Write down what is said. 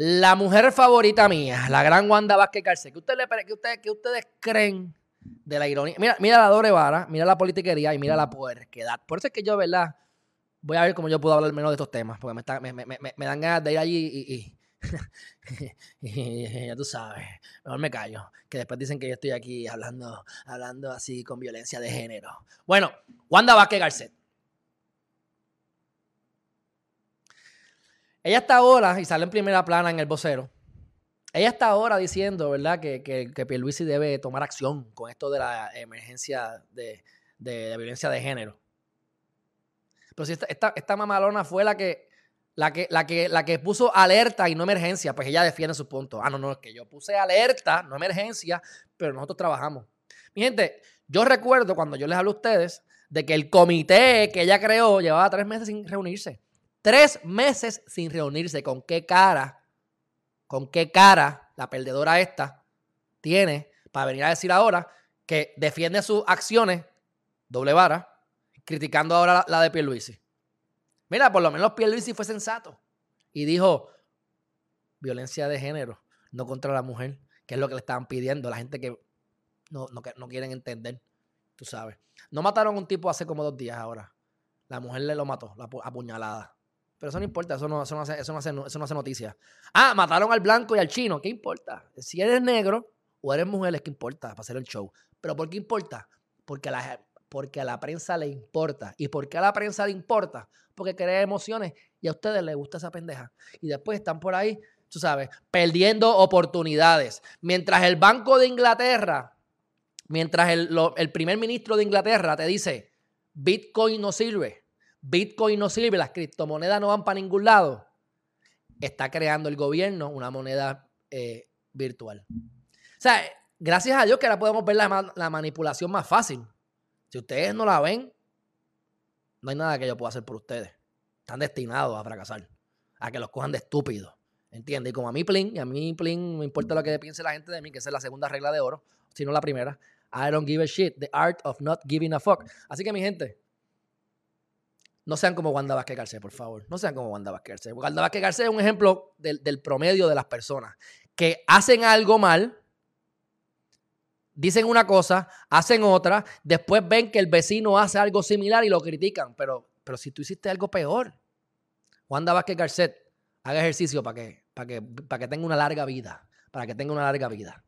La mujer favorita mía, la gran Wanda Vázquez Garcés. ¿Qué ustedes, creen de la ironía? Mira, mira la doble vara, mira la politiquería y mira la puerquedad. Por eso es que yo, ¿verdad? Voy a ver cómo yo puedo hablar menos de estos temas, porque me, me, me, me dan ganas de ir allí y ya tú sabes, mejor me callo, que después dicen que yo estoy aquí hablando, hablando así con violencia de género. Bueno, Wanda Vázquez Garcet. Ella está ahora, y sale en primera plana en el vocero, ella está ahora diciendo, ¿verdad?, que, que, que Pierluisi debe tomar acción con esto de la emergencia de, de, violencia de género. Pero si esta, esta, esta mamalona fue la que la que, la, que, la que puso alerta y no emergencia, pues ella defiende su punto. Ah, no, no, es que yo puse alerta, no emergencia, pero nosotros trabajamos. Mi gente, yo recuerdo cuando yo les hablo a ustedes de que el comité que ella creó llevaba tres meses sin reunirse. Tres meses sin reunirse. ¿Con qué cara? ¿Con qué cara la perdedora esta tiene para venir a decir ahora que defiende sus acciones, doble vara, criticando ahora la, de Pierluisi? Mira, por lo menos Pierluisi fue sensato y dijo violencia de género, no contra la mujer, que es lo que le estaban pidiendo la gente que no, no, quieren entender, tú sabes. No mataron a un tipo hace como dos días ahora. La mujer le lo mató, la apuñalada. Pero eso no importa, eso no, eso no, hace, eso no, hace, eso no hace noticia. Ah, mataron al blanco y al chino, ¿qué importa? Si eres negro o eres mujer, es que importa para hacer el show. Pero ¿por qué importa? Porque la, porque a la prensa le importa. ¿Y por qué a la prensa le importa? Porque crea emociones y a ustedes les gusta esa pendeja. Y después están por ahí, tú sabes, perdiendo oportunidades. Mientras el Banco de Inglaterra, mientras el, el primer ministro de Inglaterra te dice, Bitcoin no sirve, Bitcoin no sirve, las criptomonedas no van para ningún lado, está creando el gobierno una moneda eh, virtual. O sea, gracias a Dios que ahora podemos ver la manipulación más fácil. Si ustedes no la ven, no hay nada que yo pueda hacer por ustedes. Están destinados a fracasar, a que los cojan de estúpidos. ¿Entiendes? Y como a mí, Plin, y a mí, Plin, me importa lo que piense la gente de mí, que esa es la segunda regla de oro, sino la primera. I don't give a shit. The art of not giving a fuck. Así que, mi gente, no sean como Wanda Vázquez Garcés, por favor. No sean como Wanda Vázquez. Wanda Vázquez Garcés es un ejemplo del, del promedio de las personas que hacen algo mal, dicen una cosa, hacen otra, después ven que el vecino hace algo similar y lo critican. Pero, pero si tú hiciste algo peor, Wanda Vázquez Garcet, haga ejercicio para que, que, para que tenga una larga vida, para que tenga una larga vida.